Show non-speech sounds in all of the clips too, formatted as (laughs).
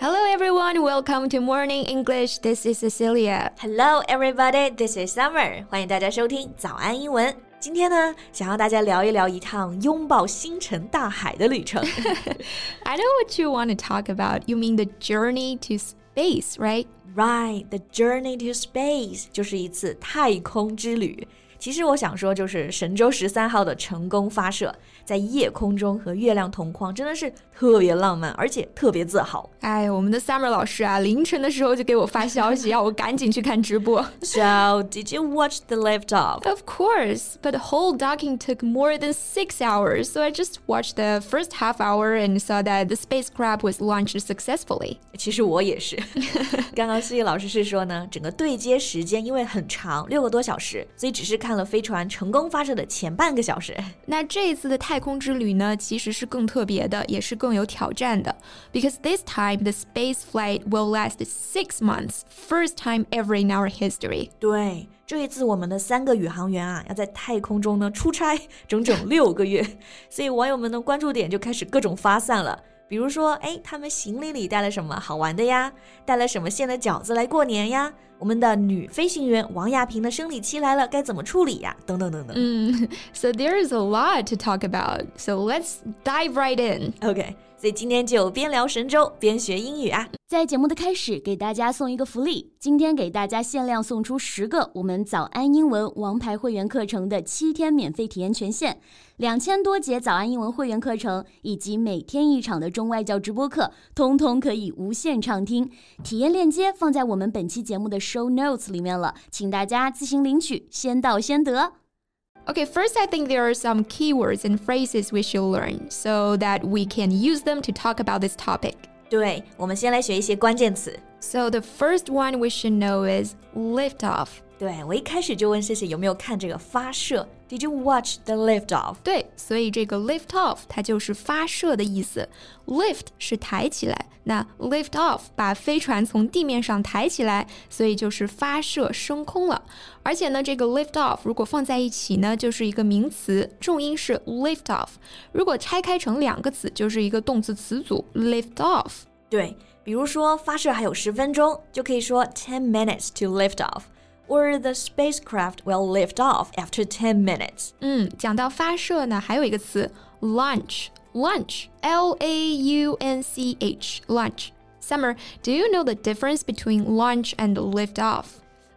Hello everyone, welcome to Morning English. This is Cecilia. Hello everybody, this is Summer. 欢迎大家收听早安英文。今天呢，想要大家聊一聊一趟拥抱星辰大海的旅程。I (laughs) know what you want to talk about. You mean the journey to space, right? Right, the journey to space 就是一次太空之旅。其实我想说，就是神舟十三号的成功发射， 在夜空中和月亮同框，真的是特别浪漫，而且特别自豪。哎，我们的 Summer 老师啊，凌晨的时候就给我发消息，要我赶紧去看直播。So did you watch the liftoff? Of course, but the whole docking took more than six hours, so I just watched the first half hour and saw that the spacecraft was launched successfully. 其实我也是。刚刚思怡老师是说呢，整个对接时间因为很长，六个多小时，所以只是看。看了飞船成功发射的前半个小时。那这一次的太太空之旅呢，其实是更特别的，也是更有挑战的。Because this time the space flight will last six months, first time ever in our history. 对，这一次我们的三个宇航员啊，要在太空中呢出差整整六个月，所以网友们的关注点就开始各种发散了。比如说，哎，他们行李里带了什么好玩的呀？带了什么馅的饺子来过年呀？我们的女飞行员王亚平的生理期来了，该怎么处理呀？等等等等。嗯，So there is a lot to talk about. So let's dive right in. OK. 所以今天就边聊神州边学英语啊！在节目的开始，给大家送一个福利，今天给大家限量送出十个我们早安英文王牌会员课程的七天免费体验权限，两千多节早安英文会员课程以及每天一场的中外教直播课，通通可以无限畅听。体验链接放在我们本期节目的 show notes 里面了，请大家自行领取，先到先得。Okay, first, I think there are some keywords and phrases we should learn so that we can use them to talk about this topic. 对，我们先来学一些关键词。So the first one we should know is lift off. 对我一开始就问谢谢有没有看这个发射？Did you watch the lift off？对，所以这个 lift off 它就是发射的意思。Lift 是抬起来，那 lift off 把飞船从地面上抬起来，所以就是发射升空了。而且呢，这个 lift off 如果放在一起呢，就是一个名词，重音是 lift off。如果拆开成两个词，就是一个动词词组 lift off。对，比如说发射还有十分钟，就可以说 ten minutes to lift off。or the spacecraft will lift off after 10 minutes. 嗯，讲到发射呢，还有一个词 launch lunch L A U N C H lunch. Summer, do you know the difference between launch and lift off?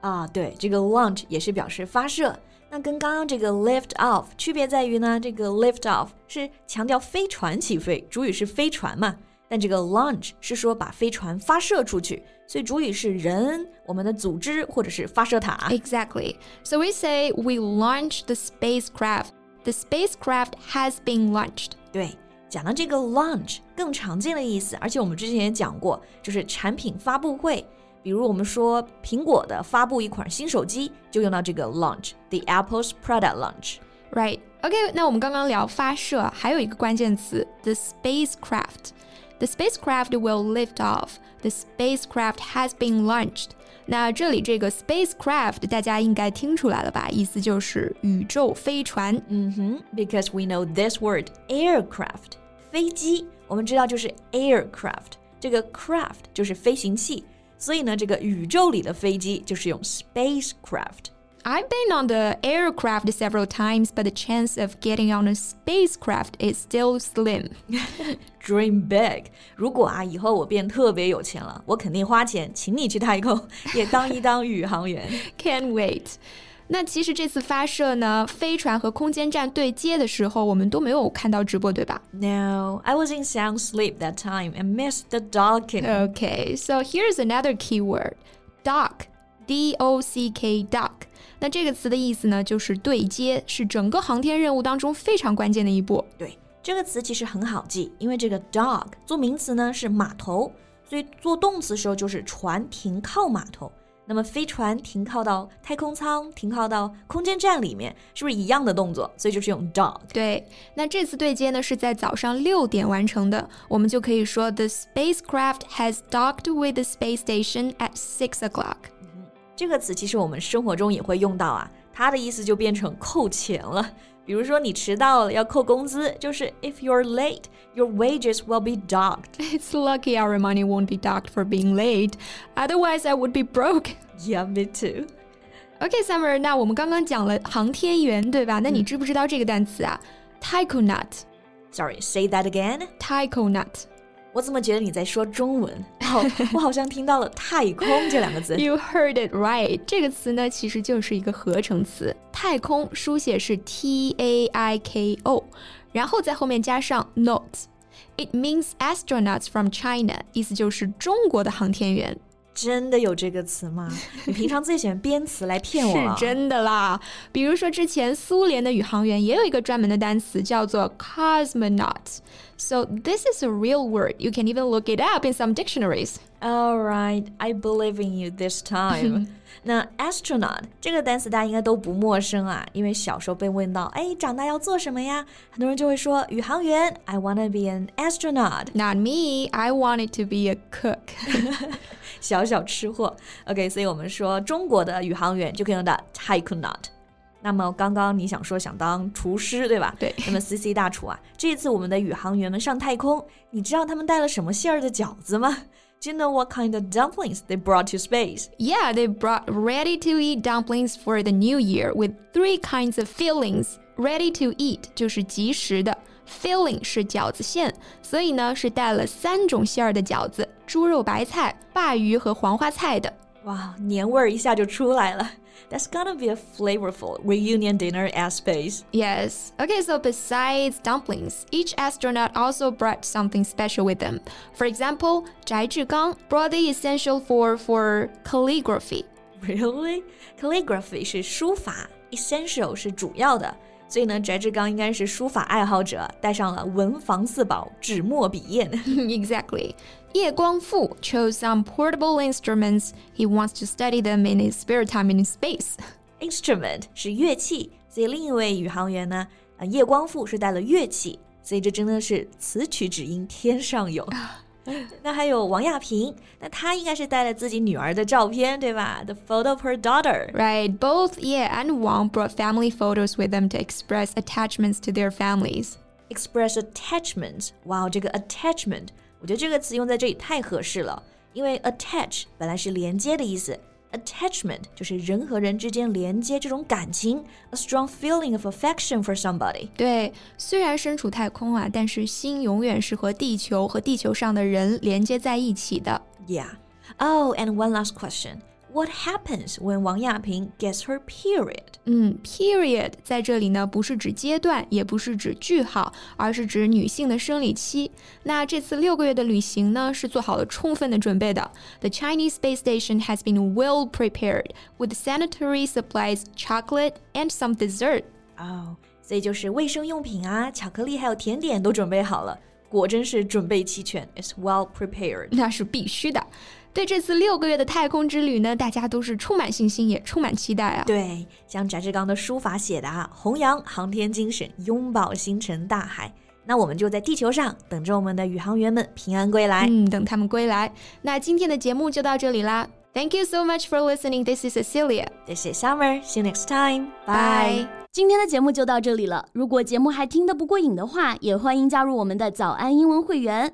啊，对，这个 launch 也是表示发射。那跟刚刚这个 lift off 区别在于呢，这个 lift off 是强调飞船起飞，主语是飞船嘛。 但这个 launch 是说把飞船发射出去，所以主语是人、我们的组织或者是发射塔。Exactly. So we say we launched the spacecraft. The spacecraft has been launched. 对，讲到这个 launch 更常见的意思，而且我们之前也讲过，就是产品发布会。比如我们说苹果的发布一款新手机，就用到这个 launch，the Apple's product launch。Right. OK，那我们刚刚聊发射，还有一个关键词，the spacecraft。 the spacecraft will lift off. The spacecraft has been launched. 那这里这个 spacecraft 大家应该听出来了吧？意思就是宇宙飞船。嗯哼，because we know this word aircraft 飞机，我们知道就是 aircraft，这个 craft 就是飞行器，所以呢，这个宇宙里的飞机就是用 spacecraft。 I've been on the aircraft several times, but the chance of getting on a spacecraft is still slim. (laughs) Dream big！如果啊，以后我变特别有钱了，我肯定花钱请你去太空，也当一当宇航员。Can't (laughs) (laughs) wait！那其实这次发射呢，飞船和空间站对接的时候，我们都没有看到直播，对吧？No, I was in sound sleep that time and missed the docking. Okay, so here's another keyword: dock. D O C K dock。 那这个词的意思呢，就是对接，是整个航天任务当中非常关键的一步。对，这个词其实很好记，因为这个 dock 做名词呢是码头，所以做动词时候就是船停靠码头。那么飞船停靠到太空舱，停靠到空间站里面，是不是一样的动作？所以就是用 dock。对，那这次对接呢是在早上六点完成的，我们就可以说 The spacecraft has docked with the space station at six o'clock。这个词其实我们生活中也会用到啊，它的意思就变成扣钱了。比如说你迟到了要扣工资，就是 If you're late, your wages will be docked. (laughs) It's lucky our money won't be docked for being late, otherwise I would be broke. Yeah, me too. OK, Summer，那我们刚刚讲了航天员，对吧？那你知不知道这个单词啊？taikonaut. Sorry, say that again. taikonaut. 我怎么觉得你在说中文？(laughs) 哦，我好像听到了“太空”这两个字。You heard it right。这个词呢，其实就是一个合成词，太空书写是 T A I K O，然后在后面加上 not。It means astronauts from China，意思就是中国的航天员。真的有这个词吗？你平常最喜欢编词来骗我啊是真的啦。比如说，之前苏联的宇航员也有一个专门的单词叫做 cosmonaut。So this is a real word. You can even look it up in some dictionaries. All right, I believe in you this time。(laughs) 那 astronaut 这个单词大家应该都不陌生啊，因为小时候被问到，哎，长大要做什么呀？很多人就会说宇航员，I wanna be an astronaut。Not me. I wanted to be a cook. (laughs) 小小吃货。OK，所以我们说中国的宇航员就可以用到 taikonaut。那么刚刚你想说想当厨师对吧？对那么 CC 大厨啊，这次我们的宇航员们上太空，你知道他们带了什么馅儿的饺子吗 ？Do you know what kind of dumplings they brought to space? Yeah, they brought ready to eat dumplings for the new year with three kinds of fillings. Ready to eat 就是即食的，filling 是饺子馅，所以呢是带了三种馅儿的饺子：猪肉白菜、鲅鱼和黄花菜的。 哇，年味儿一下就出来了。That's gonna be a flavorful reunion dinner at space. Yes. Okay, so besides dumplings, each astronaut also brought something special with them. For example, 翟志刚 brought the essential for for calligraphy. Really? Calligraphy 是书法，essential 是主要的， 所以呢，翟志刚应该是书法爱好者，带上了文房四宝纸墨笔砚。exactly. 叶光富 chose some portable instruments. He wants to study them in his spare time in space. Instrument 是乐器，所以另一位宇航员呢，呃，叶光富是带了乐器，所以这真的是此曲只应天上有。(laughs) 那还有王亚平，那她应该是带了自己女儿的照片，对吧？The photo of her daughter. Right, both Ye and Wang brought family photos with them to express attachments to their families. Express attachment，哇，这个 attachment，我觉得这个词用在这里太合适了，因为 attach 本来是连接的意思 ，attachment 就是人和人之间连接这种感情，a strong feeling of affection for somebody。对，虽然身处太空啊，但是心永远是和地球和地球上的人连接在一起的。 Yeah. Oh, and one last question. What happens when Wang Yaping gets her period? 嗯，period 在这里呢，不是指阶段，也不是指句号，而是指女性的生理期。那这次六个月的旅行呢，是做好了充分的准备的。The Chinese space station has been well prepared with sanitary supplies, chocolate, and some dessert. 哦、所以就是卫生用品啊、巧克力还有甜点都准备好了，果真是准备齐全，is well prepared。那是必须的。 对这次六个月的太空之旅呢，大家都是充满信心，也充满期待啊。对，像翟志刚的书法写的啊，弘扬航天精神，拥抱星辰大海。那我们就在地球上等着我们的宇航员们平安归来。嗯，等他们归来。那今天的节目就到这里啦。Thank you so much for listening. This is Cecilia. This is Summer. See you next time. Bye. 今天的节目就到这里了。如果节目还听得不过瘾的话，也欢迎加入我们的早安英文会员。